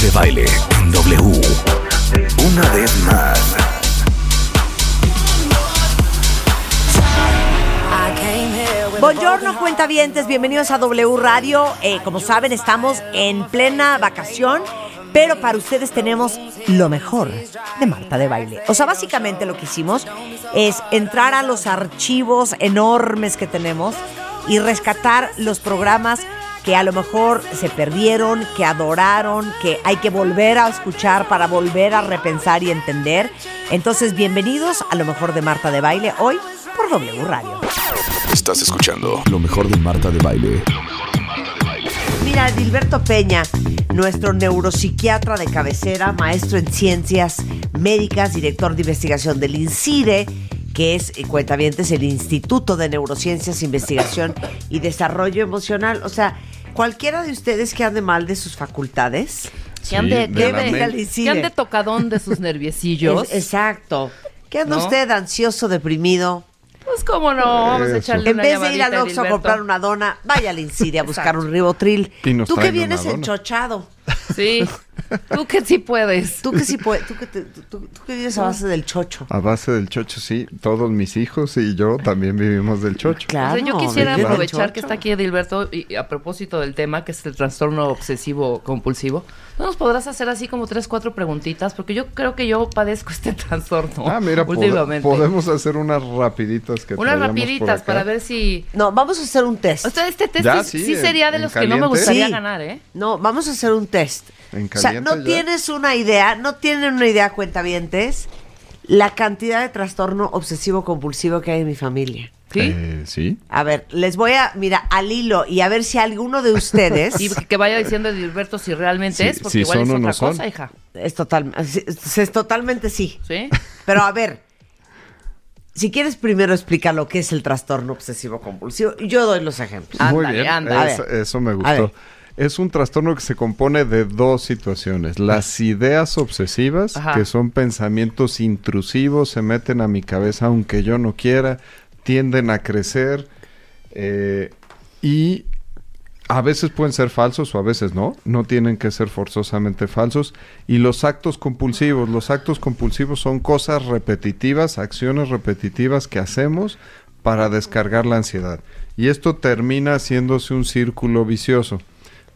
De baile en W. Una vez más. Buongiorno, cuentavientes, bienvenidos a W Radio. Eh, como saben, estamos en plena vacación, pero para ustedes tenemos lo mejor de Marta de Baile. O sea, básicamente lo que hicimos es entrar a los archivos enormes que tenemos y rescatar los programas que a lo mejor se perdieron, que adoraron, que hay que volver a escuchar para volver a repensar y entender. Entonces, bienvenidos a lo mejor de Marta de Baile hoy por W Radio. Estás escuchando lo mejor de Marta de baile. Mira, Dilberto Peña, nuestro neuropsiquiatra de cabecera, maestro en ciencias médicas, director de investigación del INCIDE, que es, eh, cuentavientes, el Instituto de Neurociencias, Investigación y Desarrollo Emocional. O sea, cualquiera de ustedes que ande mal de sus facultades, Que ande, que que ande tocadón de sus nerviecillos. es- exacto. ¿Qué anda ¿No? usted ansioso, deprimido? Pues cómo no, vamos a echarle En una vez de ir al Oxxo a comprar una dona, vaya al INCIDE a buscar un ribotril. Tú que vienes enchochado. Sí, tú que sí puedes. Tú que sí puedes, tú que, te- tú- tú- tú que vives a base del chocho. A base del chocho, sí. Todos mis hijos y yo también vivimos del chocho. O Claro. sea, yo quisiera aprovechar que está aquí Edilberto y a propósito del tema que es el trastorno obsesivo compulsivo. ¿No nos podrás hacer así como tres, cuatro preguntitas? Porque yo creo que yo padezco este trastorno Ah, mira, últimamente. podemos hacer unas rapiditas que Unas rapiditas acá. para ver si... No, vamos a hacer un test. O sea, este test Ya, sí, sí, sí en- sería de los que no me gustaría Sí. ganar, ¿eh? No, vamos a hacer un test. En o sea, no ya. tienes una idea, no tienen una idea, cuentavientes, la cantidad de trastorno obsesivo compulsivo que hay en mi familia. ¿Sí? Eh, sí. A ver, les voy a, mira, al hilo y a ver si alguno de ustedes Y que- vaya diciendo Edilberto si realmente Sí, es, porque si igual son es o otra no son. cosa, hija. es total, es, es totalmente sí. ¿Sí? Pero a ver, si quieres primero explicar lo que es el trastorno obsesivo compulsivo, yo doy los ejemplos. Muy Ándale, bien. ándale. Eso, eso me A ver. gustó. Es un trastorno que se compone de dos situaciones. Las ideas obsesivas, Ajá. que son pensamientos intrusivos, se meten a mi cabeza aunque yo no quiera, tienden a crecer eh, y a veces pueden ser falsos o a veces no, no tienen que ser forzosamente falsos. Y los actos compulsivos, los actos compulsivos son cosas repetitivas, acciones repetitivas que hacemos para descargar la ansiedad. Y esto termina haciéndose un círculo vicioso.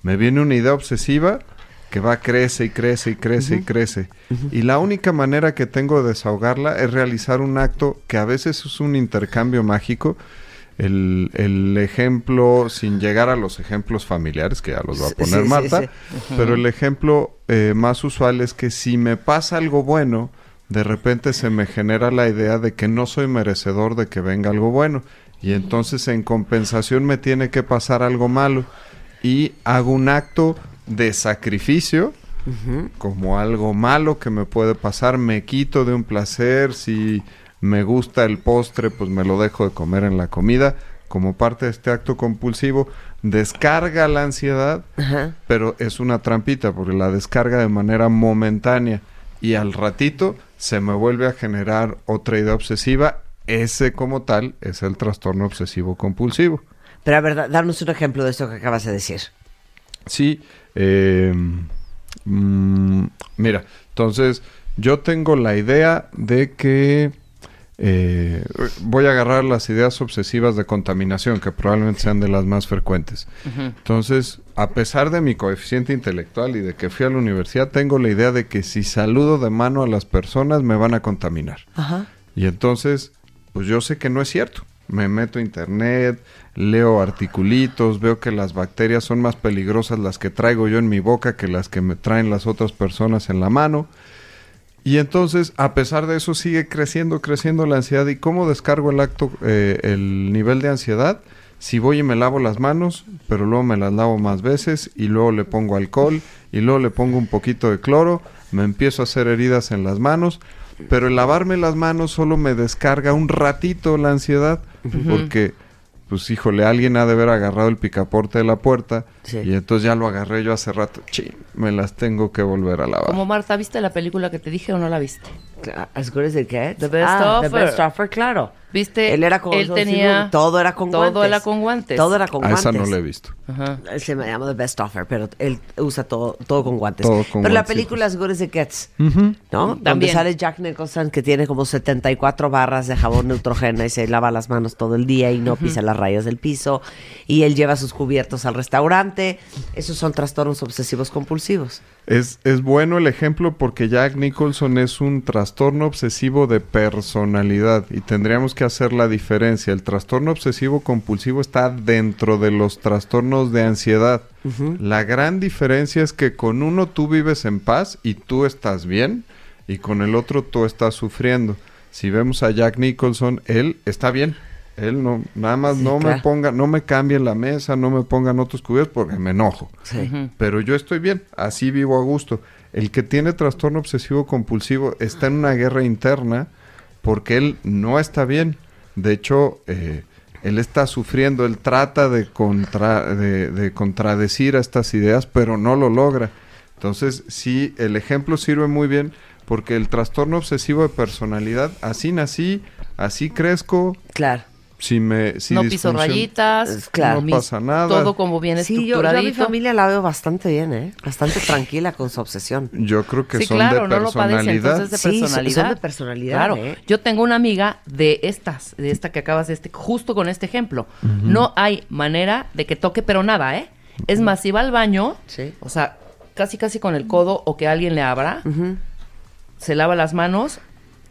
Me viene una idea obsesiva que va crece y crece y crece y crece. Y la única manera que tengo de desahogarla es realizar un acto que a veces es un intercambio mágico. El, el ejemplo, sin llegar a los ejemplos familiares, que ya los va a poner sí, Marta, sí. pero el ejemplo eh, más usual es que si me pasa algo bueno, de repente se me genera la idea de que no soy merecedor de que venga algo bueno. Y entonces en compensación me tiene que pasar algo malo. Y hago un acto de sacrificio como algo malo que me puede pasar. Me quito de un placer. Si me gusta el postre, pues me lo dejo de comer en la comida. Como parte de este acto compulsivo, descarga la ansiedad pero es una trampita porque la descarga de manera momentánea y al ratito se me vuelve a generar otra idea obsesiva. Ese como tal es el trastorno obsesivo compulsivo. Pero a ver, da- danos un ejemplo de esto que acabas de decir. Sí, eh, mm, mira, entonces yo tengo la idea de que eh, voy a agarrar las ideas obsesivas de contaminación, que probablemente sean de las más frecuentes. Entonces, a pesar de mi coeficiente intelectual y de que fui a la universidad, tengo la idea de que si saludo de mano a las personas me van a contaminar. Ajá. Y entonces, pues yo sé que no es cierto. Me meto a internet, leo articulitos, veo que las bacterias son más peligrosas las que traigo yo en mi boca que las que me traen las otras personas en la mano. Y entonces, a pesar de eso, sigue creciendo, creciendo la ansiedad. ¿Y cómo descargo el acto, eh, el nivel de ansiedad? si voy y me lavo las manos, pero luego me las lavo más veces y luego le pongo alcohol y luego le pongo un poquito de cloro, me empiezo a hacer heridas en las manos, pero el lavarme las manos solo me descarga un ratito la ansiedad, porque, pues híjole, alguien ha de haber agarrado el picaporte de la puerta Sí. y entonces ya lo agarré yo hace rato, chin, me las tengo que volver a lavar. Como Marta, ¿viste la película que te dije o no la viste? As good as it gets. The best ah, The offer. best offer, claro. ¿Viste? Él era con Él tenía- todo era con todo guantes. era con guantes. Todo era con a guantes. esa no la he visto. Ajá. Se me llama The Best Offer, pero él usa todo, todo con guantes. Todo con pero la película As Good as It Gets, ¿no? Donde También. sale Jack Nicholson que tiene como 74 barras de jabón Neutrogena y se lava las manos todo el día y no pisa las rayas del piso. Y él lleva sus cubiertos al restaurante. Esos son trastornos obsesivos compulsivos. Es, es bueno el ejemplo porque Jack Nicholson es un trastorno obsesivo de personalidad y tendríamos que hacer la diferencia. El trastorno obsesivo compulsivo está dentro de los trastornos de ansiedad. La gran diferencia es que con uno tú vives en paz y tú estás bien y con el otro tú estás sufriendo. Si vemos a Jack Nicholson, él está bien. Él no, nada más Sí, no me ponga, no me cambien la mesa, no me pongan otros cubiertos porque me enojo. Sí. Pero yo estoy bien, así vivo a gusto. El que tiene trastorno obsesivo compulsivo está en una guerra interna porque él no está bien. De hecho, eh, él está sufriendo, él trata de, contra, de, de contradecir a estas ideas, pero no lo logra. Entonces, sí, el ejemplo sirve muy bien porque el trastorno obsesivo de personalidad, así nací, así crezco, Claro. Si me... Si no piso rayitas, Claro. no pasa nada. Todo como bien Sí, yo, yo a mi familia la veo bastante bien, ¿eh? Bastante tranquila con su obsesión. Yo creo que sí, son claro, de no lo padece, personalidad. entonces de Sí, personalidad. son de personalidad, Claro, ¿eh? yo tengo una amiga de estas, de esta que acabas de este, justo con este ejemplo. No hay manera de que toque, pero nada, ¿eh? Es más, si va al baño, Sí. o sea, casi casi con el codo o que alguien le abra, se lava las manos,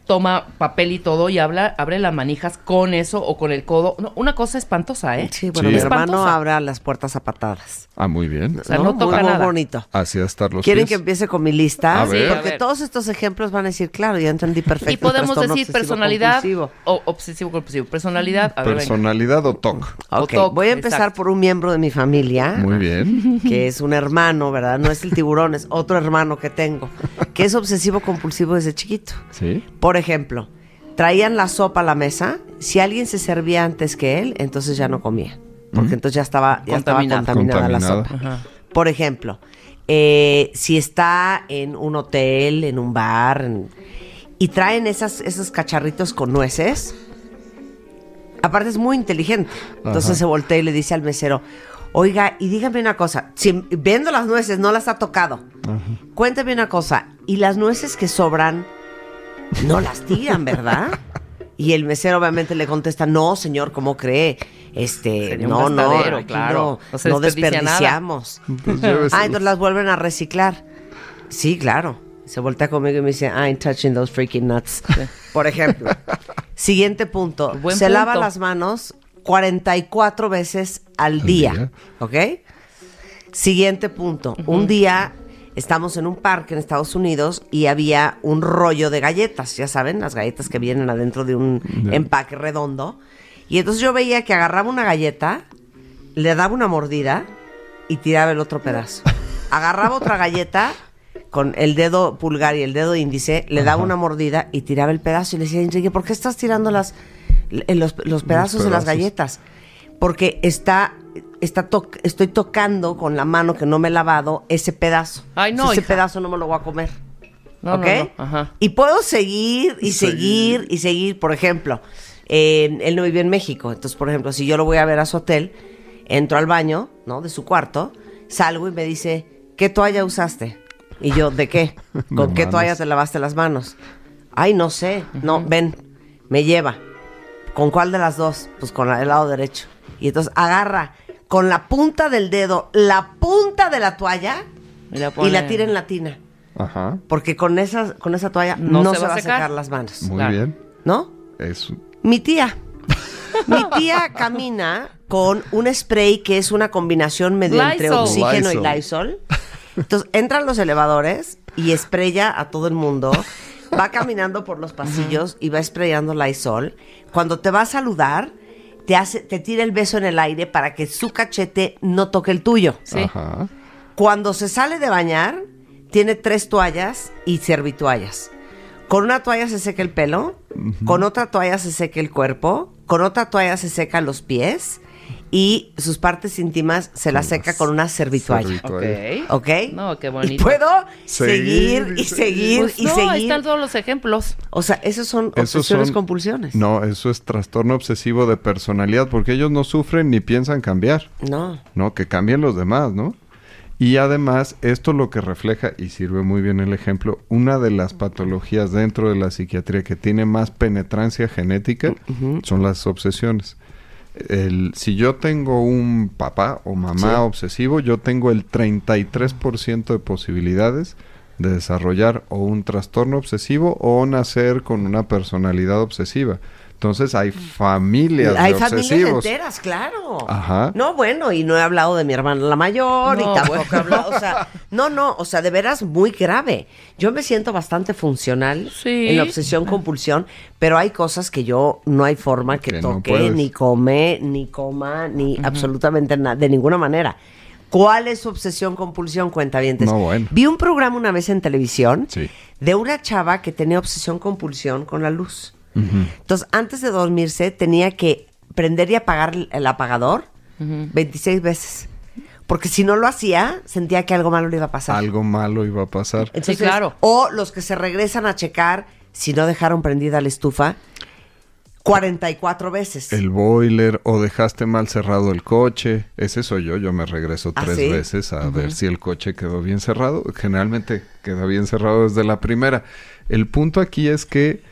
toma papel y todo y habla, abre las manijas con eso o con el codo. No, una cosa espantosa, ¿eh? Sí, bueno, Sí. mi hermano abre las puertas a patadas. Ah, muy bien. O sea, no toca muy, muy nada. bonito. Así a estar los ¿Quieren pies. que empiece con mi lista? A ver. Sí, a Porque ver. todos estos ejemplos van a decir, claro, ya entendí perfecto. Y podemos decir obsesivo personalidad compulsivo. o obsesivo compulsivo. Personalidad, a ver, venga. Personalidad o TOC. O Ok, TOC, voy a empezar exacto. por un miembro de mi familia. Muy bien. que es un hermano, ¿verdad? No es el tiburón, es otro hermano que tengo, que es obsesivo compulsivo desde chiquito. Sí. Por ejemplo, traían la sopa a la mesa, si alguien se servía antes que él, entonces ya no comía, porque entonces ya estaba, ya estaba Contaminada. contaminada, la Contaminada. sopa. Ajá. Por ejemplo, eh, si está en un hotel, en un bar, en- y traen esas, esos cacharritos con nueces, aparte es muy inteligente. Entonces Ajá. se voltea y le dice al mesero, oiga, y dígame una cosa, si viendo las nueces no las ha tocado, cuéntame una cosa, y las nueces que sobran, no las tiran, ¿verdad? Y el mesero obviamente le contesta, no, señor, ¿cómo cree? Este, Sería no, no, aquí claro. no, desperdiciamos. Pues lléveselos. Ah, entonces las vuelven a reciclar. Sí, claro. Se voltea conmigo y me dice, I ain't touching those freaking nuts. Por ejemplo. Siguiente punto. Buen Se lava las manos 44 veces al Al día. día. ¿Ok? Siguiente punto. Un día estamos en un parque en Estados Unidos y había un rollo de galletas. Ya saben, las galletas que vienen adentro de un empaque redondo. Y entonces yo veía que agarraba una galleta, le daba una mordida y tiraba el otro pedazo. Agarraba otra galleta con el dedo pulgar y el dedo índice, le daba una mordida y tiraba el pedazo. Y le decía, Enrique, ¿por qué estás tirando las, l- los, los pedazos de las galletas? Porque está, está to- estoy tocando con la mano que no me he lavado ese pedazo. Ay, no, ese hija. pedazo no me lo voy a comer. No, ¿Ok? no, no, ajá. Y puedo seguir y seguir y seguir. Por ejemplo, eh, él no vive en México. Entonces, por ejemplo, si yo lo voy a ver a su hotel, entro al baño, ¿no? De su cuarto, salgo y me dice, ¿qué toalla usaste? Y yo, ¿de qué? ¿Con qué manos. toalla te lavaste las manos? Ay, no sé. No, ven, me lleva. ¿Con cuál de las dos? Pues con la del lado derecho. Y entonces agarra con la punta del dedo la punta de la toalla Y la, y la tira en la tina. Ajá. Porque con esa, con esa toalla no, se, va a secar las manos. Muy Claro. bien. ¿No? Es Mi tía. Mi tía camina con un spray que es una combinación medio entre Lysol. oxígeno y Lysol. Entonces entran los elevadores y spraya a todo el mundo. Va caminando por los pasillos y va sprayando Lysol. Cuando te va a saludar, te hace, te tira el beso en el aire para que su cachete no toque el tuyo. Sí. Ajá. Cuando se sale de bañar, tiene tres toallas y servitoallas. Con una toalla se seca el pelo, con otra toalla se seca el cuerpo, con otra toalla se seca los pies y sus partes íntimas se las seca con una servitoalla. Servitoalla. Ok. ¿Ok? No, qué Y bonito. puedo Seguir seguir y seguir Pues y no, ahí seguir. están todos los ejemplos. O sea, esos son Esos obsesiones son- compulsiones. No, eso es trastorno obsesivo de personalidad, porque ellos no sufren ni piensan cambiar, No. ¿no? Que cambien los demás, ¿no? Y además, esto lo que refleja, y sirve muy bien el ejemplo, una de las patologías dentro de la psiquiatría que tiene más penetrancia genética son las obsesiones. El, si yo tengo un papá o mamá Sí. obsesivo, yo tengo el 33% de posibilidades de desarrollar o un trastorno obsesivo o nacer con una personalidad obsesiva. Entonces hay familias Hay de familias obsesivos. enteras, claro. Ajá. No, bueno, y no he hablado de mi hermana la mayor y No, tampoco bueno. he hablado, o sea, no, no, o sea, de veras muy grave. Yo me siento bastante funcional Sí. en la obsesión compulsión, pero hay cosas que yo no hay forma que, toque, ni come, ni coma, ni absolutamente nada, de ninguna manera. ¿Cuál es su obsesión compulsión? Cuenta bien. No, bueno. Vi un programa una vez en televisión Sí. de una chava que tenía obsesión compulsión con la luz. Entonces, antes de dormirse, tenía que prender y apagar el- apagador 26 veces. Porque si no lo hacía, sentía que algo malo le iba a pasar. Algo malo iba a pasar. Entonces, claro. O los que se regresan a checar si no dejaron prendida la estufa 44 veces. El boiler o dejaste mal cerrado el coche. Ese soy yo. Yo me regreso ¿Ah, tres sí? veces a ver si el coche quedó bien cerrado. Generalmente queda bien cerrado desde la primera. El punto aquí es que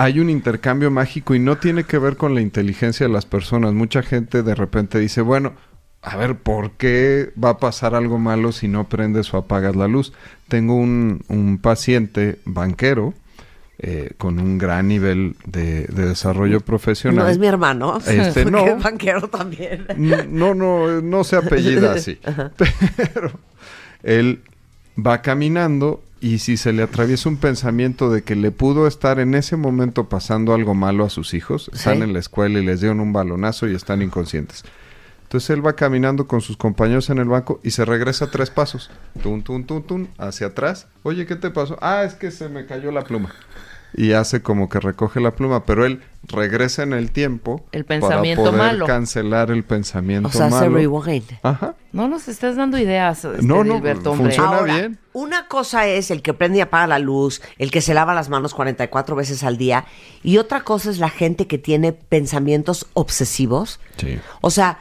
hay un intercambio mágico y no tiene que ver con la inteligencia de las personas. Mucha gente de repente dice, bueno, a ver, ¿por qué va a pasar algo malo si no prendes o apagas la luz? Tengo un, un paciente banquero eh, con un gran nivel de, de desarrollo profesional. no es mi hermano. Este, no. es banquero también. No, no, no se apellida así. Pero él va caminando y si se le atraviesa un pensamiento de que le pudo estar en ese momento pasando algo malo a sus hijos, están Sí. en la escuela y les dieron un balonazo y están inconscientes. Entonces él va caminando con sus compañeros en el banco y se regresa tres pasos. Tun, tun, tun, tun, hacia atrás. Oye, ¿qué te pasó? Ah, es que se me cayó la pluma. Y hace como que recoge la pluma, pero él regresa en el tiempo El pensamiento para poder malo. cancelar el pensamiento O sea, se malo. rewind. Ajá. No nos estás dando ideas, este, No, no, funciona. Ahora, bien. una cosa es el que prende y apaga la luz, el que se lava las manos 44 veces al día, y otra cosa es la gente que tiene pensamientos obsesivos. Sí. O sea,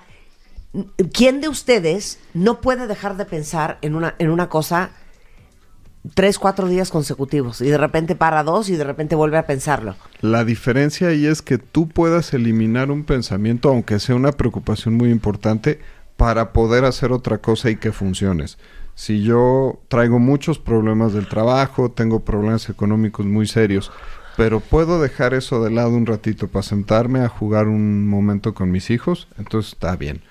¿quién de ustedes no puede dejar de pensar en una, en una cosa tres, cuatro días consecutivos y de repente para dos y de repente vuelve a pensarlo? La diferencia ahí es que tú puedas eliminar un pensamiento, aunque sea una preocupación muy importante, para poder hacer otra cosa y que funciones. Si yo traigo muchos problemas del trabajo, tengo problemas económicos muy serios, pero puedo dejar eso de lado un ratito para sentarme a jugar un momento con mis hijos, entonces está bien.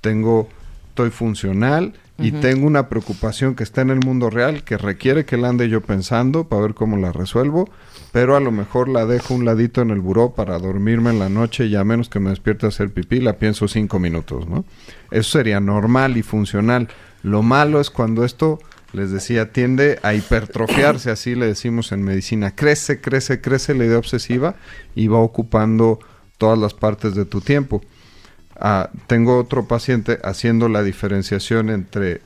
Tengo, estoy funcional y tengo una preocupación que está en el mundo real que requiere que la ande yo pensando para ver cómo la resuelvo, pero a lo mejor la dejo un ladito en el buró para dormirme en la noche y a menos que me despierte a hacer pipí, la pienso cinco minutos, ¿no? Eso sería normal y funcional. Lo malo es cuando esto, les decía, tiende a hipertrofiarse, así le decimos en medicina. Crece, crece, crece la idea obsesiva y va ocupando todas las partes de tu tiempo. Ah, tengo otro paciente haciendo la diferenciación entre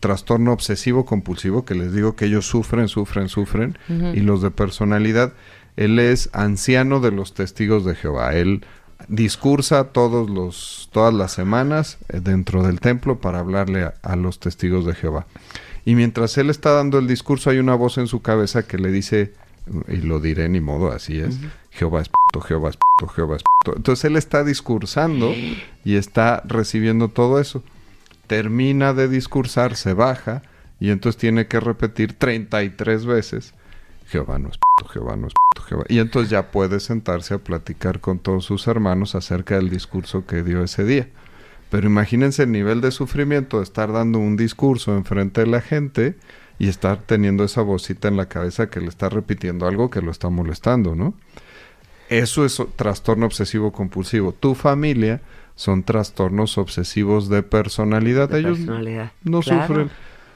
trastorno obsesivo compulsivo, que les digo que ellos sufren, sufren, sufren, y los de personalidad. Él es anciano de los testigos de Jehová. Él discursa todos los, todas las semanas eh, dentro del templo para hablarle a, a los testigos de Jehová. Y mientras él está dando el discurso, hay una voz en su cabeza que le dice, y lo diré ni modo, así es, Jehová es puto, Jehová es puto, Jehová es puto. Entonces él está discursando y está recibiendo todo eso. Termina de discursar, se baja y entonces tiene que repetir 33 veces, Jehová no es puto, Jehová no es puto, Jehová. Y entonces ya puede sentarse a platicar con todos sus hermanos acerca del discurso que dio ese día. Pero imagínense el nivel de sufrimiento de estar dando un discurso enfrente de la gente y estar teniendo esa vocita en la cabeza que le está repitiendo algo que lo está molestando, ¿no? Eso es trastorno obsesivo compulsivo. Tu familia son trastornos obsesivos de personalidad. De Ellos personalidad. no Claro. sufren.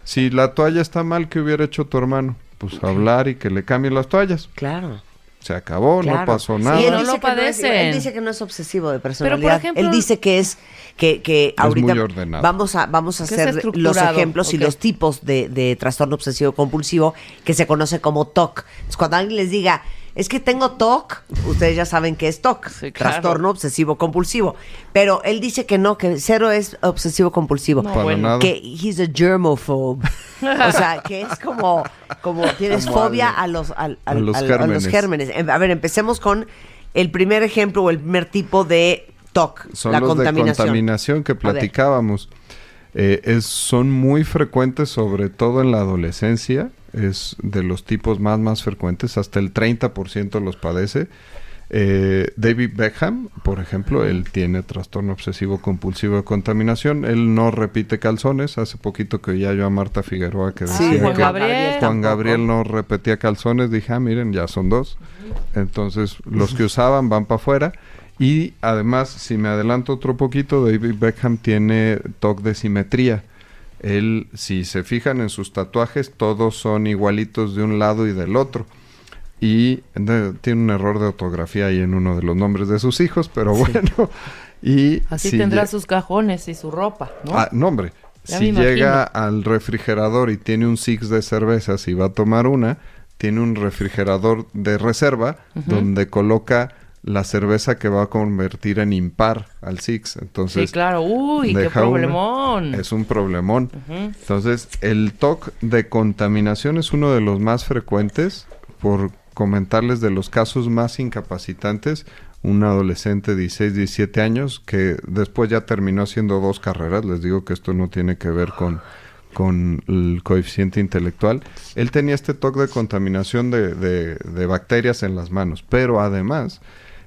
Si la toalla está mal, ¿qué hubiera hecho tu hermano? Pues hablar y que le cambien las toallas. Claro. Se acabó, no pasó Sí, nada. él no dice lo que no él dice que no es obsesivo de personalidad. ejemplo- él dice que es que, que ahorita muy ordenado. vamos a vamos a hacer los ejemplos y los tipos de, de trastorno obsesivo compulsivo que se conoce como TOC. Entonces, cuando alguien les diga es que tengo TOC, ustedes ya saben que es TOC, Sí, claro. trastorno obsesivo compulsivo. Pero él dice que no, que cero es obsesivo compulsivo. No, bueno. nada. Que he's a germophobe. o sea, que es como, como tienes Como fobia a los, a los a los gérmenes. Em, A ver, empecemos con el primer ejemplo o el primer tipo de TOC, Son la los contaminación. de contaminación que platicábamos. Eh, es, son muy frecuentes, sobre todo en la adolescencia. Es de los tipos más, más frecuentes. Hasta el 30% los padece. Eh, David Beckham, por ejemplo, él tiene trastorno obsesivo compulsivo de contaminación. Él no repite calzones. Hace poquito que oía yo a Marta Figueroa que Sí, decía Juan que Gabriel. Juan. Gabriel no repetía calzones. Dije, ah, miren, ya son dos. Entonces, los que usaban van para afuera. Y además, si me adelanto otro poquito, David Beckham tiene TOC de simetría. Él, si se fijan en sus tatuajes, todos son igualitos de un lado y del otro. Y de- tiene un error de ortografía ahí en uno de los nombres de sus hijos, pero bueno. Y Así si tendrá sus cajones y su ropa, ¿no? Ah, no, hombre. Ya si llega al refrigerador y tiene un six de cervezas y va a tomar una, tiene un refrigerador de reserva donde coloca la cerveza que va a convertir en impar al six. Entonces, sí, claro. Uy, qué una. problemón. es un problemón. Entonces, el TOC de contaminación es uno de los más frecuentes. Por comentarles de los casos más incapacitantes, un adolescente de 16, 17 años que después ya terminó haciendo dos carreras. Les digo que esto no tiene que ver con, con el coeficiente intelectual. Él tenía este TOC de contaminación de, de- de bacterias en las manos, pero además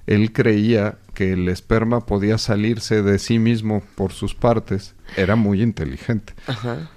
él creía que el esperma podía salirse de sí mismo por sus partes. Era muy inteligente. Ajá.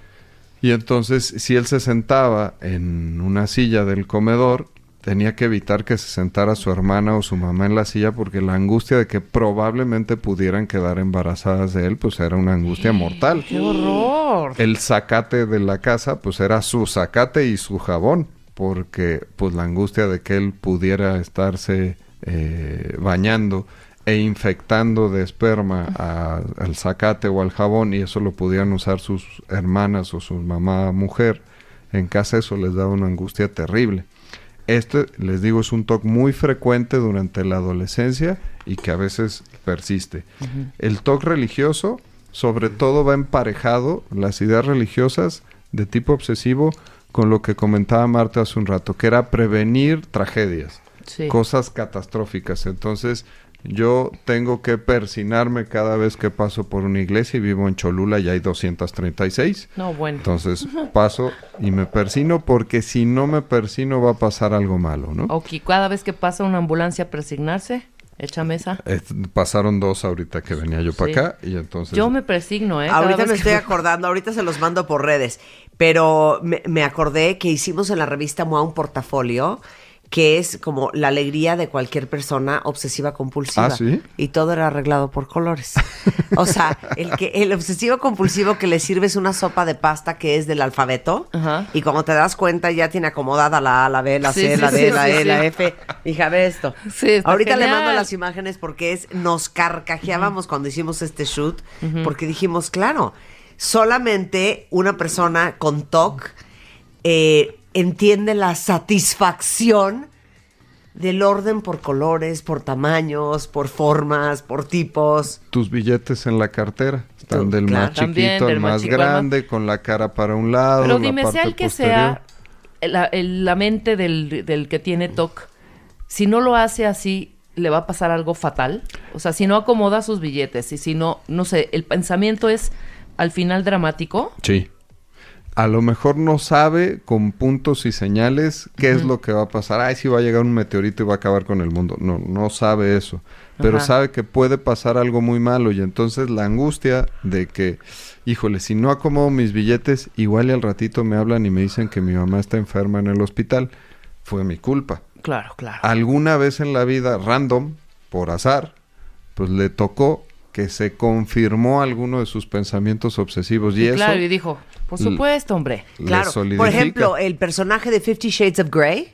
Y entonces, si él se sentaba en una silla del comedor, tenía que evitar que se sentara su hermana o su mamá en la silla porque la angustia de que probablemente pudieran quedar embarazadas de él, pues era una angustia mortal. ¡Qué horror! El zacate de la casa, pues era su zacate y su jabón, porque pues la angustia de que él pudiera estarse eh, bañando e infectando de esperma a- al zacate o al jabón y eso lo pudieran usar sus hermanas o su mamá mujer en casa, eso les daba una angustia terrible. Este, les digo, es un TOC muy frecuente durante la adolescencia y que a veces persiste. El TOC religioso, sobre todo, va emparejado, las ideas religiosas de tipo obsesivo, con lo que comentaba Marta hace un rato, que era prevenir tragedias, Sí. cosas catastróficas. Entonces, yo tengo que persinarme cada vez que paso por una iglesia y vivo en Cholula y hay 236. No, bueno. Entonces paso y me persino porque si no me persino va a pasar algo malo, ¿no? Ok, cada vez que pasa una ambulancia a persignarse, echa mesa. Eh, pasaron dos ahorita que venía yo para Sí. acá y entonces... Yo me persigno, ¿eh? Cada Ahorita me que- estoy acordando, ahorita se los mando por redes, pero me, me acordé que hicimos en la revista MOA un portafolio que es como la alegría de cualquier persona obsesiva compulsiva. ¿Ah, sí? Y todo era arreglado por colores. O sea, el que el obsesivo compulsivo que le sirves una sopa de pasta que es del alfabeto Ajá. y cuando te das cuenta ya tiene acomodada la A, la B, la C, Sí, la D, sí, la sí, E, sí. la F. Hija, ve esto. Sí, está Ahorita le mando las imágenes porque es nos carcajeábamos cuando hicimos este shoot porque dijimos, claro, solamente una persona con TOC eh, entiende la satisfacción del orden por colores, por tamaños, por formas, por tipos. Tus billetes en la cartera están Tú, del claro. más chiquito al más grande, con la cara para un lado, Pero la dime, sea parte el que posterior. sea la, el- la mente del, del que tiene TOC, si no lo hace así, le va a pasar algo fatal. O sea, si no acomoda sus billetes y si no, no sé, el pensamiento es al final dramático. Sí. A lo mejor no sabe con puntos y señales qué es lo que va a pasar. Ay, si va a llegar un meteorito y va a acabar con el mundo. No, no sabe eso. Pero Ajá. sabe que puede pasar algo muy malo. Y entonces la angustia de que, híjole, si no acomodo mis billetes, igual y al ratito me hablan y me dicen que mi mamá está enferma en el hospital. Fue mi culpa. Claro, claro. alguna vez en la vida, random, por azar, pues le tocó que se confirmó alguno de sus pensamientos obsesivos. Y eso claro, y dijo, por supuesto, hombre. Claro. Por ejemplo, el personaje de Fifty Shades of Grey.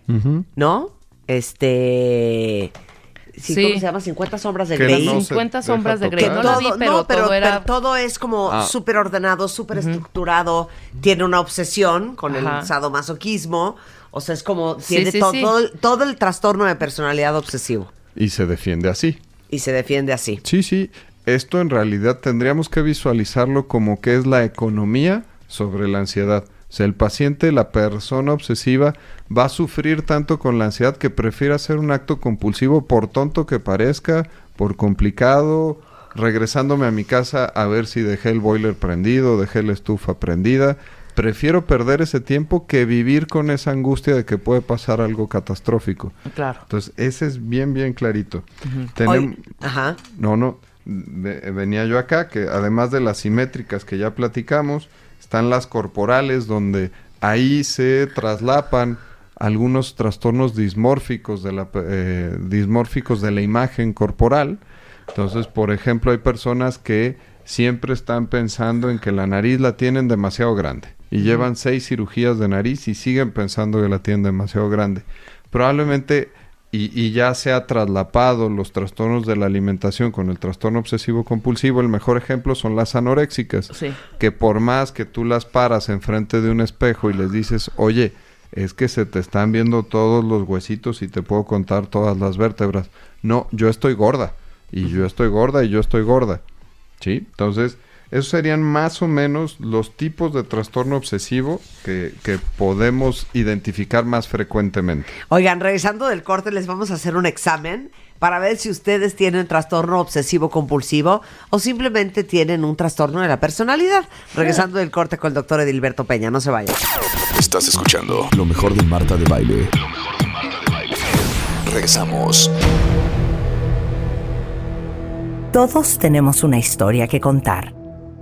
¿no? Este. Sí, Sí. ¿Cómo se llama? 50 sombras de Grey. no se 50 deja sombras de Grey. No la vi, pero todo era- pero todo es como Ah. súper ordenado, súper estructurado. Tiene una obsesión con Ajá. el sadomasoquismo. O sea, es como. Tiene sí, to- sí. Todo, el- todo el trastorno de personalidad obsesivo. Y se defiende así. Y se defiende así. Sí, sí. Esto en realidad tendríamos que visualizarlo como que es la economía sobre la ansiedad. O sea, el paciente, la persona obsesiva, va a sufrir tanto con la ansiedad que prefiere hacer un acto compulsivo por tonto que parezca, por complicado, regresándome a mi casa a ver si dejé el boiler prendido, dejé la estufa prendida. Prefiero perder ese tiempo que vivir con esa angustia de que puede pasar algo catastrófico. Claro. Entonces, ese es bien, bien clarito. Tenem- ajá. no, no. Ve- venía yo acá, que además de las simétricas que ya platicamos, están las corporales, donde ahí se traslapan algunos trastornos dismórficos de la, eh, dismórficos de la imagen corporal. Entonces, por ejemplo, hay personas que siempre están pensando en que la nariz la tienen demasiado grande y llevan seis cirugías de nariz y siguen pensando que la tienen demasiado grande. Probablemente y, y ya se ha traslapado los trastornos de la alimentación con el trastorno obsesivo compulsivo, el mejor ejemplo son las anoréxicas, Sí. que por más que tú las paras enfrente de un espejo y les dices, oye, es que se te están viendo todos los huesitos y te puedo contar todas las vértebras. No, yo estoy gorda, y yo estoy gorda, y yo estoy gorda. ¿Sí? Entonces, esos serían más o menos los tipos de trastorno obsesivo que, que podemos identificar más frecuentemente. Oigan, regresando del corte, les vamos a hacer un examen para ver si ustedes tienen trastorno obsesivo compulsivo o simplemente tienen un trastorno de la personalidad. Regresando del corte con el doctor Edilberto Peña, no se vayan. Estás escuchando lo mejor de Marta de Baile. Lo mejor de Marta de Baile. Regresamos. Todos tenemos una historia que contar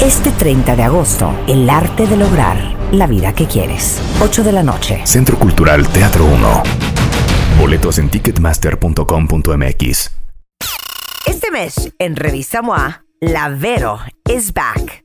Este 30 de agosto, el arte de lograr la vida que quieres. 8 de la noche. Centro Cultural Teatro 1. Boletos en ticketmaster.com.mx. Este mes, en Revista MOA, La Vero is back.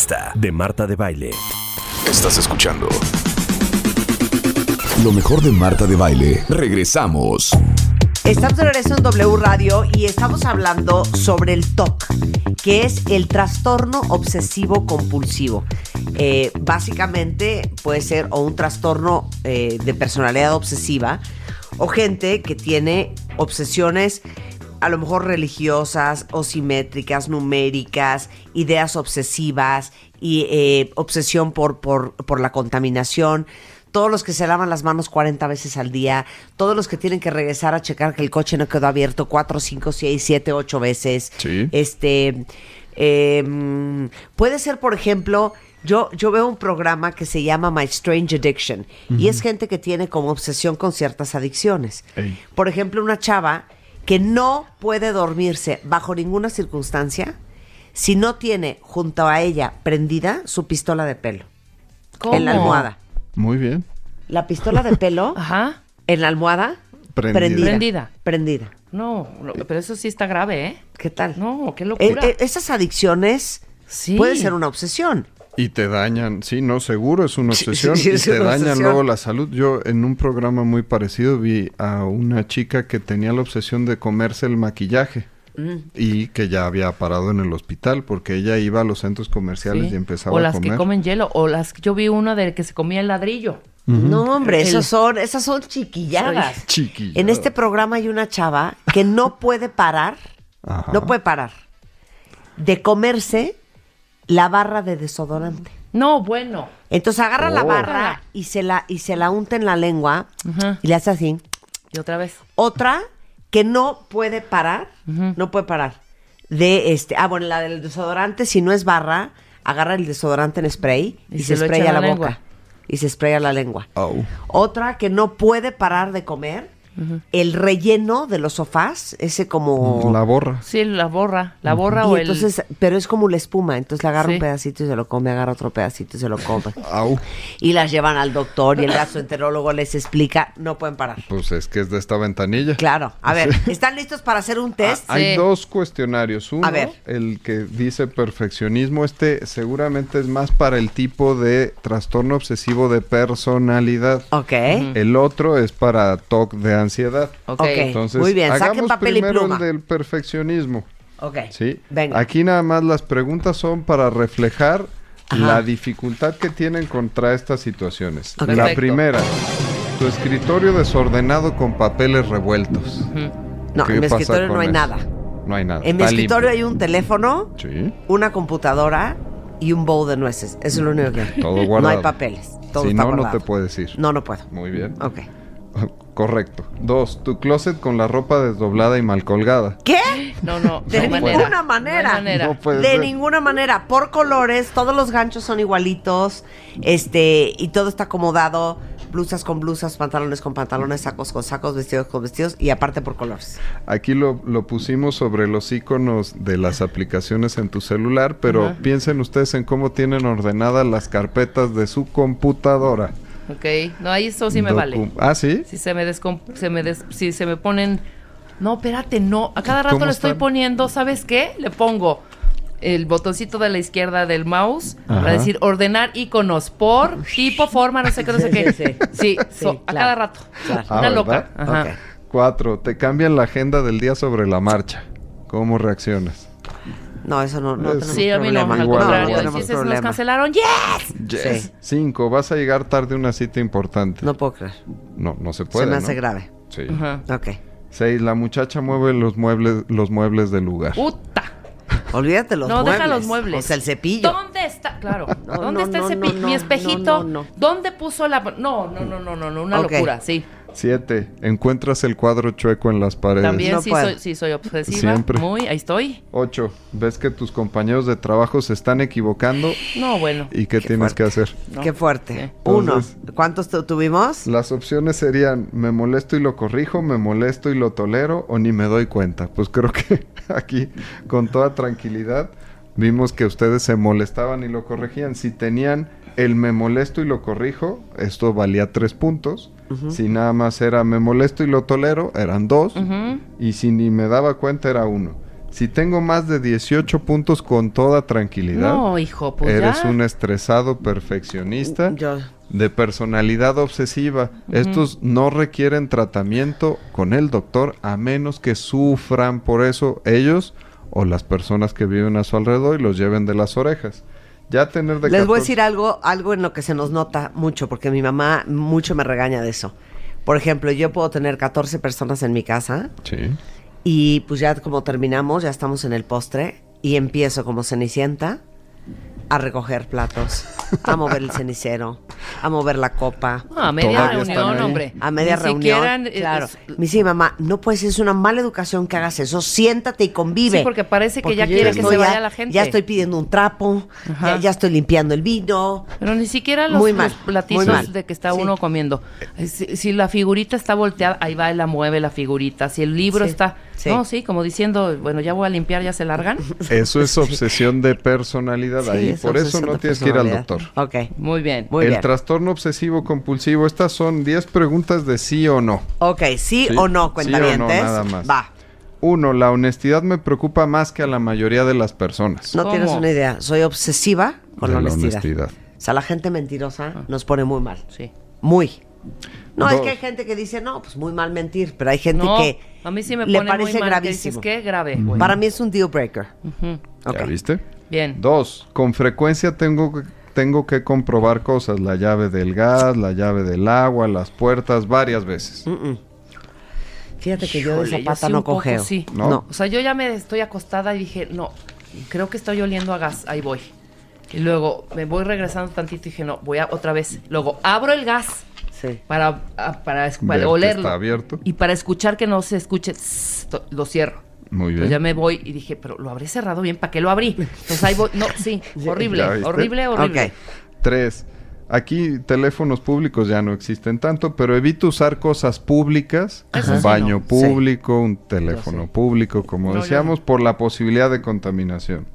de Marta de Baile. Estás escuchando lo mejor de Marta de Baile. Regresamos. Estamos de regreso en W Radio y estamos hablando sobre el TOC, que es el trastorno obsesivo compulsivo. Eh, básicamente puede ser o un trastorno eh, de personalidad obsesiva o gente que tiene obsesiones a lo mejor religiosas o simétricas, numéricas, ideas obsesivas y eh, obsesión por, por, por la contaminación todos los que se lavan las manos 40 veces al día, todos los que tienen que regresar a checar que el coche no quedó abierto 4, 5, 6, 7, 8 veces. Sí. Este, eh, mm, puede ser, por ejemplo, yo, yo veo un programa que se llama My Strange Addiction y es gente que tiene como obsesión con ciertas adicciones. Ey. Por ejemplo, una chava que no puede dormirse bajo ninguna circunstancia si no tiene junto a ella prendida su pistola de pelo ¿Cómo? en la almohada. Muy bien. La pistola de pelo Ajá. en la almohada Prendida. prendida. Prendida. Prendida. No, no, pero eso sí está grave, ¿eh? ¿Qué tal? No, qué Eh, locura. eh, esas adicciones sí. puede ser una obsesión. Y te dañan, sí, no, seguro es una Sí, obsesión. sí, y es te dañan obsesión. luego la salud. Yo en un programa muy parecido vi a una chica que tenía la obsesión de comerse el maquillaje. y que ya había parado en el hospital porque ella iba a los centros comerciales Sí. y empezaba o a las comer. que comen hielo, o las yo vi una de que se comía el ladrillo. No, hombre, El- esas son, esas son chiquilladas. Chiquilladas. En este programa hay una chava que no puede parar, Ajá. no puede parar de comerse la barra de desodorante. No, bueno. Entonces agarra la Oh. barra y se la, y se la unta en la lengua Ajá. y le hace así. Y otra vez. Otra que no puede parar, no puede parar. De este, ah, bueno, la del desodorante, si no es barra, agarra el desodorante en spray y, Y se, se spraya la, la boca. Y se spraya la lengua. Au. Otra que no puede parar de comer, el relleno de los sofás, ese como... La borra. Sí, la borra, la borra Y o el entonces, pero es como la espuma, entonces le agarra un pedacito y se lo come, agarra otro pedacito y se lo come. Au. y las llevan al doctor y el gastroenterólogo les explica, no pueden parar. Pues es que es de esta ventanilla. Claro, a ver, ¿están listos para hacer un test? Ah, Hay Sí. dos cuestionarios. Uno, A ver. el que dice perfeccionismo, este seguramente es más para el tipo de trastorno obsesivo de personalidad. Ok. El otro es para TOC de ansiedad. Ok. Entonces, Muy bien, saquen hagamos papel y primero pluma. el del perfeccionismo. Ok. ¿sí? Venga. Aquí nada más las preguntas son para reflejar Ajá. la dificultad que tienen contra estas situaciones. La Perfecto. primera, tu escritorio desordenado con papeles revueltos. No, ¿Qué en mi pasa escritorio no hay eso? nada. No hay nada. En mi está escritorio hay un teléfono, Sí. una computadora y un bowl de nueces. Eso es lo único que hay. Todo No guardado. hay papeles. Todo si está no, no guardado. te puedes ir. No, no puedo. Muy bien. Ok. Correcto. Dos, tu closet con la ropa desdoblada y mal colgada. ¿Qué? No, no, De no ninguna manera. manera. No hay manera. No puede de ser. ninguna manera. Por colores, todos los ganchos son igualitos. Este, y todo está acomodado. Blusas con blusas, pantalones con pantalones, sacos con sacos, vestidos con vestidos. Y aparte por colores. Aquí lo, lo pusimos sobre los iconos de las aplicaciones en tu celular, pero piensen ustedes en cómo tienen ordenadas las carpetas de su computadora. Ok. No, ahí eso sí me Docu- vale. Ah, sí. Si se me descom- se me des- si se me ponen No, espérate, no. A cada rato ¿Cómo le estoy poniendo, ¿sabes qué? Le pongo el botoncito de la izquierda del mouse Ajá. para decir ordenar iconos por tipo, forma, no sé qué, no sé Sí, qué. sí, Sí, sí. so- a cada rato. Claro. Ah, Una ¿verdad? loca. Ajá. Cuatro, te cambian la agenda del día sobre la marcha. ¿Cómo reaccionas? No, eso no, no Es- tenemos Sí, a mí no, problema. al Igual, contrario. igual. tenemos Si se nos problema. cancelaron, ¡yes! Yes. Sí. Cinco, vas a llegar tarde a una cita importante. No puedo creer. No, no se puede. Se me ¿no? hace grave. Sí. Ajá. Ok. Seis, la muchacha mueve los muebles, los muebles del lugar. Puta. Olvídate los no, muebles. deja los muebles. O sea, el cepillo. ¿Dónde está? Claro. No, ¿Dónde no, está el no, cepillo? no, Mi no, espejito. no, no, no. ¿Dónde puso la.? No, no, no, no, no, no. Una Ok. locura, sí. Siete, encuentras el cuadro chueco en las paredes. También No sí, soy, sí soy obsesiva. Siempre. Muy, ahí estoy. Ocho, ves que tus compañeros de trabajo se están equivocando No, bueno. y qué, Qué tienes fuerte. que hacer. No. Qué fuerte. Sí. Uno. ¿Cuántos tu- tuvimos? Las opciones serían me molesto y lo corrijo, me molesto y lo tolero o ni me doy cuenta. Pues creo que aquí con toda tranquilidad vimos que ustedes se molestaban y lo corregían. Si tenían el me molesto y lo corrijo, esto valía tres puntos. Si nada más era me molesto y lo tolero, eran dos. Y si ni me daba cuenta, era uno. Si tengo más de 18 puntos con toda tranquilidad, No, hijo, pues eres ya. un estresado perfeccionista Yo. de personalidad obsesiva. Estos no requieren tratamiento con el doctor a menos que sufran por eso ellos o las personas que viven a su alrededor y los lleven de las orejas. Ya tener de Les voy a 14 decir algo, algo en lo que se nos nota mucho, porque mi mamá mucho me regaña de eso. Por ejemplo, yo puedo tener 14 personas en mi casa Sí. y pues ya como terminamos, ya estamos en el postre y empiezo como cenicienta a recoger platos, a mover el cenicero, a mover la copa. A media Todavía reunión, hombre. A media Ni reunión. siquiera, eh, claro. es- Me dice mamá, no puedes, es una mala educación que hagas eso. Siéntate y convive. Sí, porque parece que ya quiere que estoy- se vaya ya- la gente. Ya estoy pidiendo un trapo, ya, ya estoy limpiando el vino. Pero ni siquiera los, Muy mal, los platillos muy mal. de que está Sí. uno comiendo. Eh, Si, si la figurita está volteada, ahí va y la mueve la figurita. Si el libro Sí, está... sí. No, sí, como diciendo, bueno, ya voy a limpiar, ya se largan. Eso es obsesión de personalidad Sí, ahí. Por eso no tienes que ir al doctor. Ok, Muy bien. muy el bien. trastorno obsesivo compulsivo, estas son 10 preguntas de sí o no. Ok, ¿sí, Sí, o no, sí o no, cuentavientes? nada más. Va. Uno, la honestidad me preocupa más que a la mayoría de las personas. No ¿Cómo? tienes una idea. Soy obsesiva con De la la honestidad. honestidad. O sea, la gente mentirosa nos pone muy mal. Sí. Muy. No, es que hay gente que dice, no, pues muy mal mentir, pero hay gente No, que, a mí sí me pone le parece gravísimo. No, a mí sí me le pone muy parece mal. que gravísimo. Dices, ¿qué? Grave. Para mí es un deal breaker. Ok. ¿Ya viste? Bien. Dos, con frecuencia tengo que, tengo que comprobar cosas, la llave del gas, la llave del agua, las puertas, varias veces. Fíjate que yo de zapata sí no poco, cojeo. sí. ¿No? No. O sea, yo ya me estoy acostada y dije, no, creo que estoy oliendo a gas, ahí voy. Y luego me voy regresando tantito y dije, no, voy a otra vez. Luego abro el gas Sí. para, a- para, olerlo. está abierto. Y para escuchar que no se escuche, tss, lo cierro. Muy bien. ya me voy y dije, pero lo habré cerrado bien, ¿para qué lo abrí? Entonces ahí voy, no, sí, horrible, horrible, horrible. Ok. Tres, aquí teléfonos públicos ya no existen tanto, pero evito usar cosas públicas, Eso un sí, baño no. público, un teléfono público, como No, decíamos, por la posibilidad de contaminación.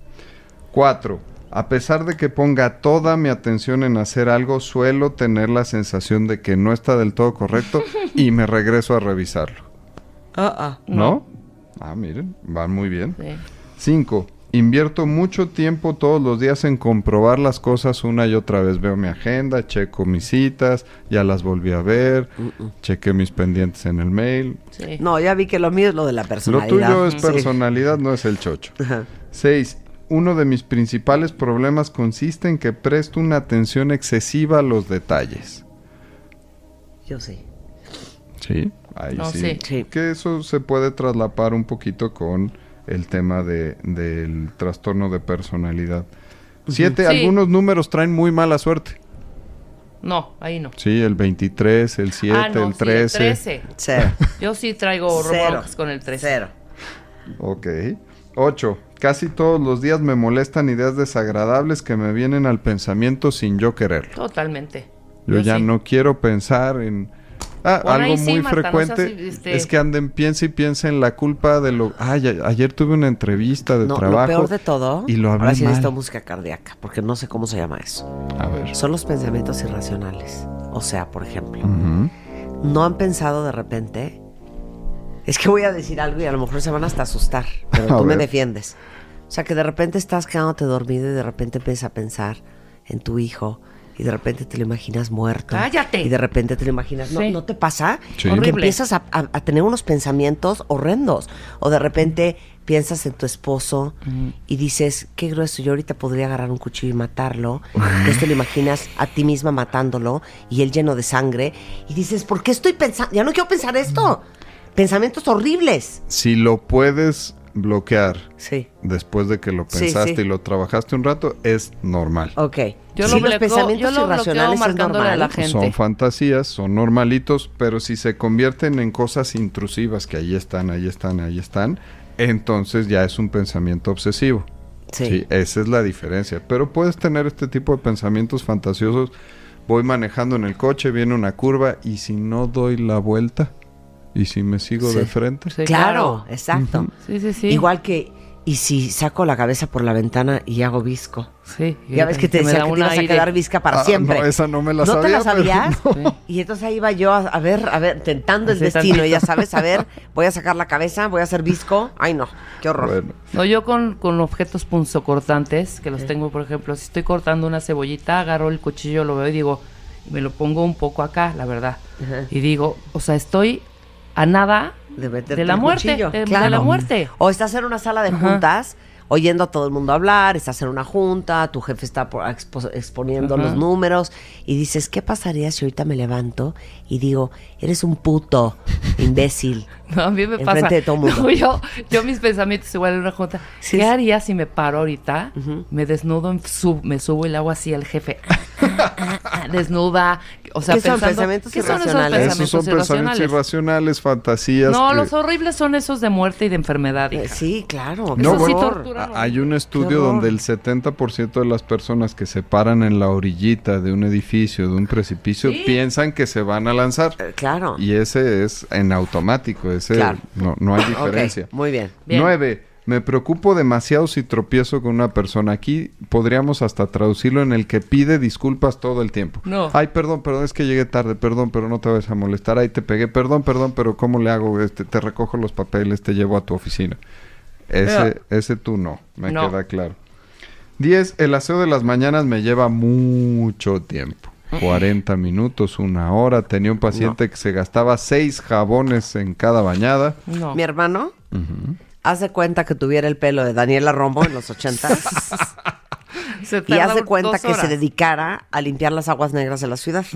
Cuatro, a pesar de que ponga toda mi atención en hacer algo, suelo tener la sensación de que no está del todo correcto y me regreso a revisarlo. Ah, ah. ¿No? Ah, miren, van muy bien. Sí. 5. Invierto mucho tiempo todos los días en comprobar las cosas una y otra vez. Veo mi agenda, checo mis citas, ya las volví a ver, chequé mis pendientes en el mail. Sí. No, ya vi que lo mío es lo de la Lo personalidad. tuyo es Sí. personalidad, no es el chocho. Ajá. 6. Uno de mis principales problemas consiste en que presto una atención excesiva a los detalles. Yo sí. Sí, ahí No, sí. sí. Sí. Que eso se puede traslapar un poquito con el tema de, del trastorno de personalidad. Siete, Sí. algunos números traen muy mala suerte. No, ahí no. Sí, el 23, el 7, ah, no, el sí, 13. 13. Cero. Yo sí traigo Cero. broncas con el 13. Cero. Ok. 8. Casi todos los días me molestan ideas desagradables que me vienen al pensamiento sin yo quererlo. Totalmente. Yo, ya sí. no quiero pensar en... Ah, algo sí, muy Marta, no seas, frecuente este- es que anden, piensa y piensa en la culpa de lo... Ay, a- ayer tuve una entrevista de No, trabajo. lo peor de todo. Y lo hablé ahora sí mal. necesito música cardíaca, porque no sé cómo se llama eso. A ver. Son los pensamientos irracionales. O sea, por ejemplo. ¿no han pensado de repente? Es que voy a decir algo y a lo mejor se van hasta asustar, pero A tú me defiendes. O sea, que de repente estás quedándote dormido y de repente empiezas a pensar en tu hijo y de repente te lo imaginas muerto. ¡Cállate! Y de repente te lo imaginas. ¿No, Sí. ¿no te pasa? Sí. Que Horrible. empiezas a, a- a tener unos pensamientos horrendos. O de repente piensas en tu esposo y dices, qué grueso, yo ahorita podría agarrar un cuchillo y matarlo. Entonces te lo imaginas a ti misma matándolo y él lleno de sangre. Y dices, ¿por qué estoy pensando? Ya no quiero pensar esto. Pensamientos horribles. Si lo puedes bloquear Sí. después de que lo pensaste sí. y lo trabajaste un rato, es normal. Ok. Yo Sí, lo los bloqueo- pensamientos yo lo bloqueo irracionales es marcándole a la normal. gente. Son fantasías, son normalitos, pero si se convierten en cosas intrusivas que ahí están, ahí están, ahí están, entonces ya es un pensamiento obsesivo. Sí. esa es la diferencia. Pero puedes tener este tipo de pensamientos fantasiosos. Voy manejando en el coche, viene una curva y si no doy la vuelta y si me sigo Sí. de frente, Sí, Claro, exacto. Sí, sí, sí. Igual que, y si saco la cabeza por la ventana y hago visco. Sí. Ya ves que te decía que te ibas a aire. quedar visca para Ah, siempre. no, esa no me la ¿No te sabía, la pero sabías? no. Y entonces ahí iba yo a, a ver, a ver, tentando el destino, tantito. ya sabes, a ver, voy a sacar la cabeza, voy a hacer visco. Ay, no, qué horror. Bueno, No, yo con, con objetos punzocortantes, que los tengo, por ejemplo, si estoy cortando una cebollita, agarro el cuchillo, lo veo y digo, me lo pongo un poco acá, la verdad. Ajá. Y digo, o sea, estoy a nada De, la muerte, cuchillo, de, de claro. la muerte. O estás en una sala de juntas, oyendo a todo el mundo hablar, estás en una junta, tu jefe está expo- exponiendo Ajá. los números y dices, ¿qué pasaría si ahorita me levanto y digo, eres un puto imbécil? No, a mí me pasa. de todo mundo. No, yo, yo mis pensamientos igual en una junta. Sí, ¿Qué sí. haría si me paro ahorita? Me desnudo, en- sub- me subo y le hago así al jefe. Desnuda. O sea, ¿Qué son, pensamientos ¿qué son esos irracionales? esos son pensamientos irracionales? fantasías. No, que- los horribles son esos de muerte y de enfermedad. Eh, sí, claro. No, qué sí tortura. Hay un estudio donde el 70% de las personas que se paran en la orillita de un edificio, de un precipicio, Sí. piensan que se van a lanzar. Eh, Claro. Y ese es en automático, ese Claro. no, no hay diferencia. muy bien. Bien. Nueve, me preocupo demasiado si tropiezo con una persona. Aquí podríamos hasta traducirlo en el que pide disculpas todo el tiempo. No. Ay, perdón, perdón, es que llegué tarde, perdón, pero no te vayas a molestar. Ay, te pegué, perdón, perdón, pero ¿cómo le hago? Este, te recojo los papeles, te llevo a tu oficina. Ese, ese tú no, me No. queda claro. 10. El aseo de las mañanas me lleva mucho tiempo. 40 minutos, una hora. Tenía un paciente que se gastaba seis jabones en cada bañada. No. Mi hermano hace cuenta que tuviera el pelo de Daniela Romo en los 80 Se y hace cuenta que se dedicara a limpiar las aguas negras de la ciudad.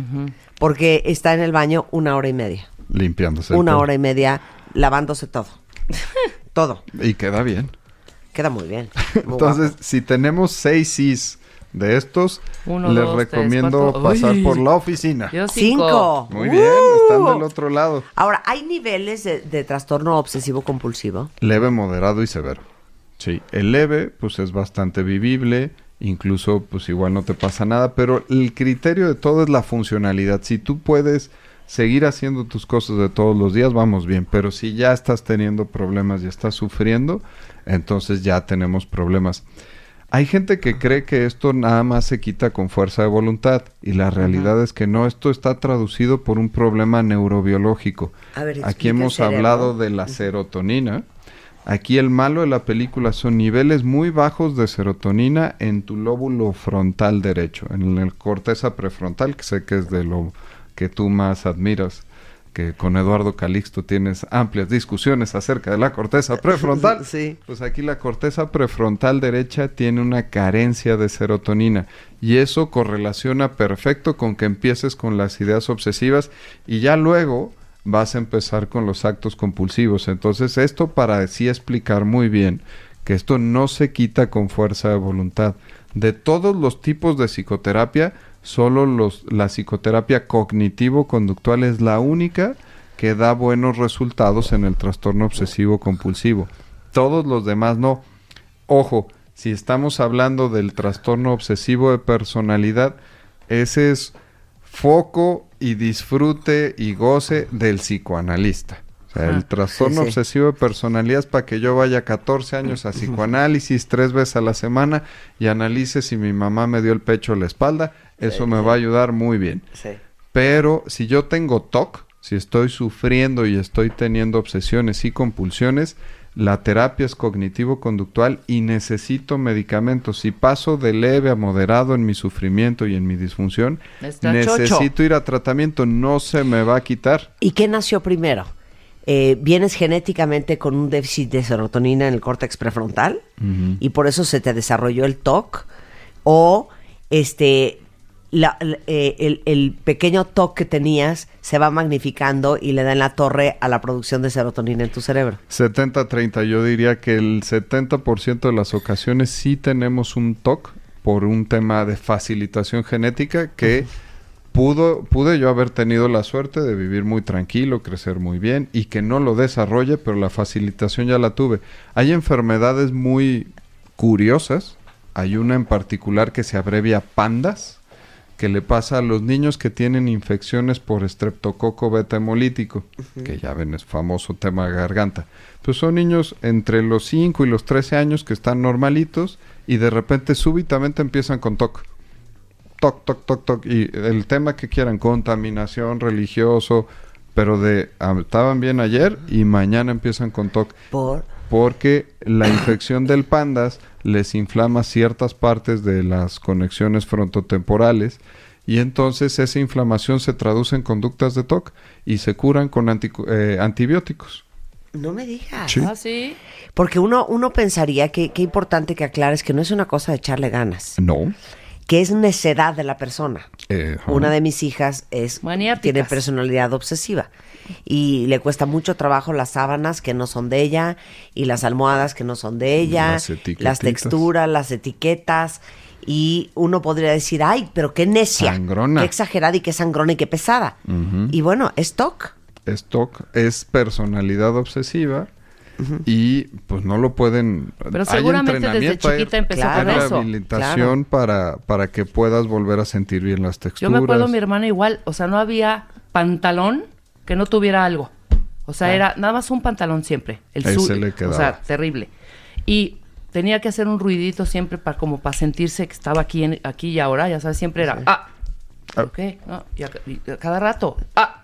Porque está en el baño una hora y media. Limpiándose. Una hora y media lavándose todo. todo. Y queda bien. Queda muy bien. Muy Entonces, guapo. si tenemos seis Cs de estos, Uno, les dos, recomiendo pasar Uy. por la oficina. Yo Cinco. Muy bien, están del otro lado. Ahora, ¿hay niveles de, de trastorno obsesivo compulsivo? Leve, moderado y severo. Sí, el leve, pues es bastante vivible, incluso, pues igual no te pasa nada, pero el criterio de todo es la funcionalidad. Si tú puedes seguir haciendo tus cosas de todos los días, vamos bien, pero si ya estás teniendo problemas y estás sufriendo, entonces ya tenemos problemas. Hay gente que cree que esto nada más se quita con fuerza de voluntad y la realidad es que no, esto está traducido por un problema neurobiológico. A ver, Aquí hemos hablado de la serotonina. Aquí el malo de la película son niveles muy bajos de serotonina en tu lóbulo frontal derecho, en el corteza prefrontal, que sé que es de lo que tú más admiras, que con Eduardo Calixto tienes amplias discusiones acerca de la corteza prefrontal. Sí. Pues aquí la corteza prefrontal derecha tiene una carencia de serotonina y eso correlaciona perfecto con que empieces con las ideas obsesivas y ya luego vas a empezar con los actos compulsivos. Entonces esto para así explicar muy bien que esto no se quita con fuerza de voluntad. De todos los tipos de psicoterapia, solo los, la psicoterapia cognitivo-conductual es la única que da buenos resultados en el trastorno obsesivo compulsivo. Todos los demás no. Ojo, si estamos hablando del trastorno obsesivo de personalidad, ese es foco y disfrute y goce del psicoanalista. O sea, el trastorno sí, sí. obsesivo de personalidad es para que yo vaya 14 años a psicoanálisis tres veces a la semana y analice si mi mamá me dio el pecho o la espalda. Eso me va a ayudar muy bien. Sí. Pero si yo tengo TOC, si estoy sufriendo y estoy teniendo obsesiones y compulsiones, la terapia es cognitivo-conductual y necesito medicamentos. Si paso de leve a moderado en mi sufrimiento y en mi disfunción, Está necesito chocho. ir a tratamiento. No se me va a quitar. ¿Y qué nació primero? Eh, ¿Vienes genéticamente con un déficit de serotonina en el córtex prefrontal y por eso se te desarrolló el TOC? ¿O este, la- la- eh, el, el pequeño TOC que tenías se va magnificando y le da en la torre a la producción de serotonina en tu cerebro? 70-30, yo diría que el 70% de las ocasiones sí tenemos un TOC por un tema de facilitación genética que pudo, pude yo haber tenido la suerte de vivir muy tranquilo, crecer muy bien y que no lo desarrolle, pero la facilitación ya la tuve. Hay enfermedades muy curiosas, hay una en particular que se abrevia PANDAS, que le pasa a los niños que tienen infecciones por estreptococo beta hemolítico, que ya ven es famoso tema de garganta. Pues son niños entre los 5 y los 13 años que están normalitos y de repente súbitamente empiezan con TOC. Toc, toc, toc, toc. Y el tema que quieran, contaminación, religioso, pero de ah, estaban bien ayer y mañana empiezan con TOC Por porque la infección del pandas les inflama ciertas partes de las conexiones frontotemporales y entonces esa inflamación se traduce en conductas de TOC y se curan con eh, antibióticos. no me digas. Sí. Ah, sí. Porque uno, uno pensaría que qué importante que aclares que no es una cosa de echarle ganas, No. Que es necedad de la persona. Eh. Una de mis hijas es Maniáticas. tiene personalidad obsesiva y le cuesta mucho trabajo las sábanas que no son de ella y las almohadas que no son de ella, Las las, texturas, las etiquetas y uno podría decir, ay, pero qué necia, Sangrona. qué exagerada y qué sangrona y qué pesada. Y bueno, es TOC. es TOC, es personalidad obsesiva y pues no lo pueden... Pero hay seguramente desde chiquita empezó Claro. eso. rehabilitación para, para que puedas volver a sentir bien las Yo texturas. me acuerdo mi hermana igual, o sea, no había pantalón que no tuviera algo. O sea, era nada más un pantalón siempre. El Ese su- le O quedaba. sea, terrible. Y tenía que hacer un ruidito siempre para como para sentirse que estaba aquí en- aquí y ahora, ya sabes, siempre era ah. Ah. Ok, no, y a, y a cada rato ah, ah, ah, ah.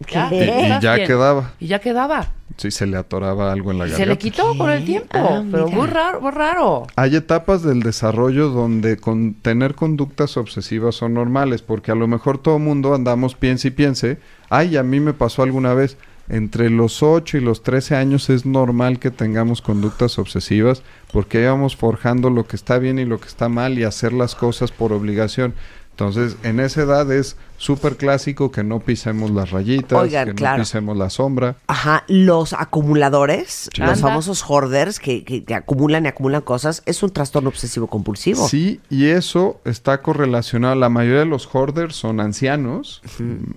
Y- y ¿estás ya bien? quedaba. Y ya quedaba. Sí, se le atoraba algo en la garganta. se le quitó con el tiempo. Ah, pero muy raro, muy raro. Hay etapas del desarrollo donde con tener conductas obsesivas son normales, porque a lo mejor todo mundo andamos piense y piense, ay, a mí me pasó alguna vez. Entre los 8 y los 13 años es normal que tengamos conductas obsesivas porque ahí vamos forjando lo que está bien y lo que está mal y hacer las cosas por obligación. Entonces, en esa edad es súper clásico que no pisemos las rayitas, Oigan, que claro. no pisemos la sombra. Ajá, los acumuladores, Sí. los Anda. famosos hoarders que, que- que acumulan y acumulan cosas, es un trastorno obsesivo compulsivo. Sí, y eso está correlacionado. La mayoría de los hoarders son ancianos,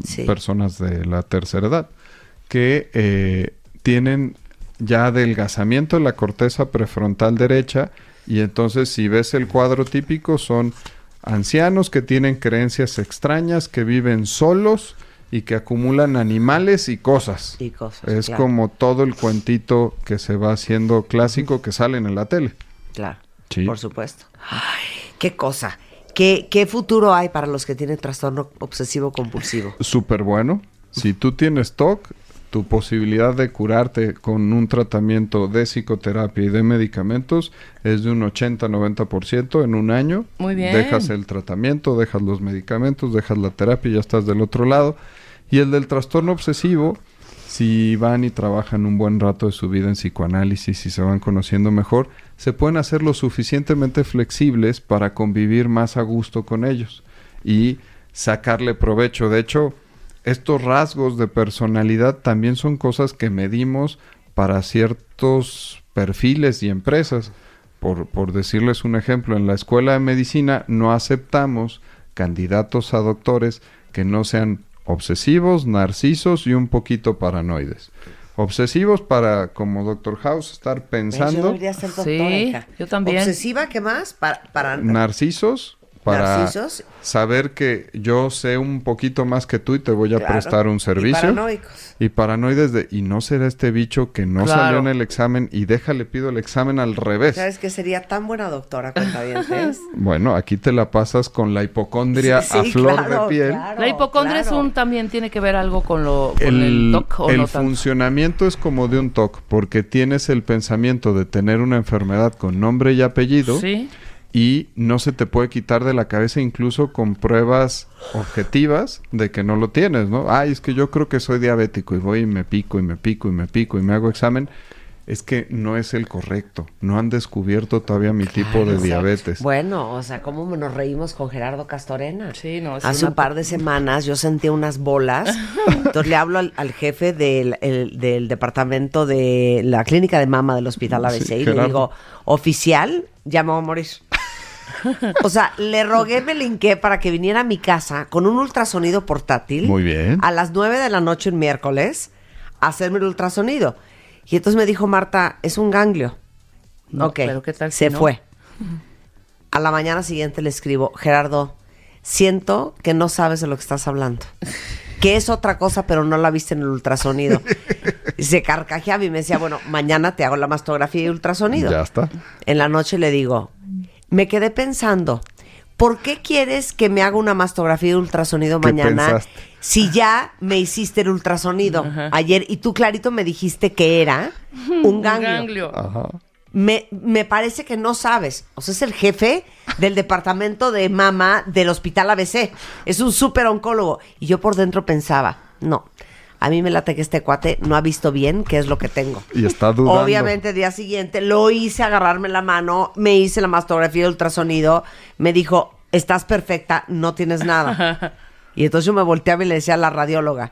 sí. personas de la tercera edad, que eh, tienen ya adelgazamiento de la corteza prefrontal derecha y entonces si ves el cuadro típico son ancianos que tienen creencias extrañas, que viven solos y que acumulan animales y cosas. Y cosas, es claro. como todo el cuentito que se va haciendo clásico que salen en la tele. Claro, Sí. por supuesto. Ay, qué cosa. ¿Qué, ¿Qué futuro hay para los que tienen trastorno obsesivo compulsivo? súper bueno. Si tú tienes TOC, tu posibilidad de curarte con un tratamiento de psicoterapia y de medicamentos es de un 80-90% en un año. Muy bien. Dejas el tratamiento, dejas los medicamentos, dejas la terapia y ya estás del otro lado. Y el del trastorno obsesivo, si van y trabajan un buen rato de su vida en psicoanálisis y se van conociendo mejor, se pueden hacer lo suficientemente flexibles para convivir más a gusto con ellos y sacarle provecho. De hecho, estos rasgos de personalidad también son cosas que medimos para ciertos perfiles y empresas. Por, por decirles un ejemplo, en la escuela de medicina no aceptamos candidatos a doctores que no sean obsesivos, narcisos y un poquito paranoides. Obsesivos para, como Doctor House, estar Yo pensando. ser doctora, Sí, hija. yo también. ¿Obsesiva qué más? Para, para Narcisos para narcisos. saber que yo sé un poquito más que tú y te voy a Claro. prestar un Y servicio. paranoicos. Y paranoides de, y no será este bicho que no Claro. salió en el examen y déjale pido el examen al revés. ¿Sabes que sería tan buena doctora, cuentavientes? Bueno, aquí te la pasas con la hipocondria Sí, a flor claro, de piel. claro. La hipocondria es un también tiene que ver algo con lo con el, El, TOC o el no tanto? funcionamiento es como de un TOC, porque tienes el pensamiento de tener una enfermedad con nombre y apellido Sí. Y no se te puede quitar de la cabeza incluso con pruebas objetivas de que no lo tienes, ¿no? Ay, es que yo creo que soy diabético y voy y me pico y me pico y me pico y me hago examen. Es que no es el correcto. No han descubierto todavía mi tipo de diabetes. Bueno, o sea, ¿cómo nos reímos con Gerardo Castorena? Sí, no, es Hace una un par de semanas yo sentí unas bolas. Entonces le hablo al, al jefe del, el- del departamento de la clínica de mama del hospital ABC Sí, y le digo, oficial, ya me voy a morir. O sea, le rogué, me linqué para que viniera a mi casa con un ultrasonido portátil. Muy bien. A las 9 de la noche un miércoles a hacerme el ultrasonido. Y entonces me dijo Marta, es un ganglio. No, ok, pero ¿qué tal si se no? fue. A la mañana siguiente le escribo, Gerardo, siento que no sabes de lo que estás hablando. Que es otra cosa, pero no la viste en el ultrasonido. Y se carcajeaba y me decía, bueno, mañana te hago la mastografía y ultrasonido. Ya está. En la noche le digo, me quedé pensando, ¿por qué quieres que me haga una mastografía y ultrasonido ¿Qué mañana pensaste? si ya me hiciste el ultrasonido ayer y tú clarito me dijiste que era un Un ganglio? ganglio. Ajá. Me, me parece que no sabes. O sea, es el jefe del departamento de mama del hospital ABC. Es un súper oncólogo. Y yo por dentro pensaba, no, a mí me late que este cuate no ha visto bien qué es lo que tengo. Y está dudando. Obviamente, día siguiente lo hice agarrarme la mano, me hice la mastografía de ultrasonido, me dijo, estás perfecta, no tienes nada. y entonces yo me volteaba y le decía a la radióloga,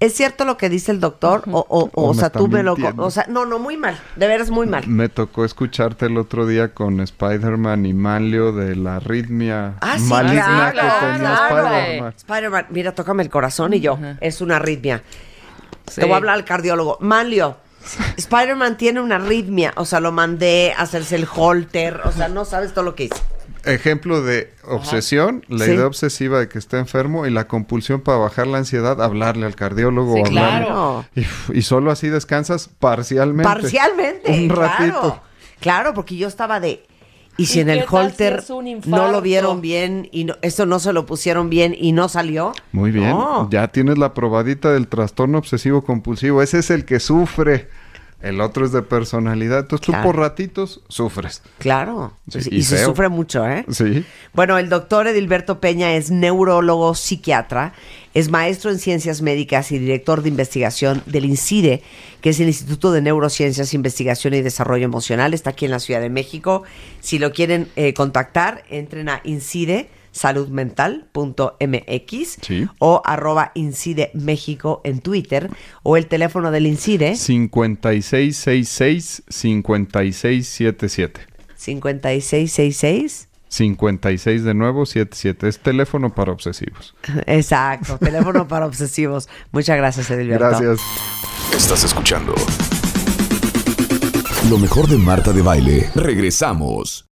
¿es cierto lo que dice el doctor? O, o, o, O o me sea, tú me lo... O sea, no, no, muy mal, de veras muy mal. Me tocó escucharte el otro día con Spider-Man y Manlio de la arritmia Ah, sí, maligna claro, que tenía claro. Spider-Man. Spider-Man, mira, tócame el corazón y yo, es una arritmia. Sí. Te voy a hablar al cardiólogo. Manlio, Spider-Man tiene una arritmia. O sea, lo mandé a hacerse el holter. O sea, no sabes todo lo que hice. Ejemplo de obsesión, la Sí. idea obsesiva de que está enfermo y la compulsión para bajar la ansiedad, hablarle al cardiólogo Sí, o hablarle. claro. Y, y solo así descansas parcialmente. Parcialmente. Un ratito. Claro, claro, porque yo estaba de. Y si ¿Y en el si holter no lo vieron bien y no, esto no se lo pusieron bien y no salió. Muy bien. No. Ya tienes la probadita del trastorno obsesivo compulsivo. Ese es el que sufre. El otro es de personalidad. Entonces Claro. tú por ratitos sufres. Claro. Sí, y y se sufre mucho, ¿eh? Sí. Bueno, el doctor Edilberto Peña es neurólogo psiquiatra, es maestro en ciencias médicas y director de investigación del INCIDE, que es el Instituto de Neurociencias, Investigación y Desarrollo Emocional. Está aquí en la Ciudad de México. Si lo quieren eh, contactar, entren a incide saludmental.mx Sí. o arroba incide México en Twitter o el teléfono del incide 5666-5677. 5666 56 de nuevo, 77. Es teléfono para obsesivos. Exacto, teléfono para obsesivos. Muchas gracias, Edilberto. Gracias. Estás escuchando lo mejor de Marta de Baile. Regresamos.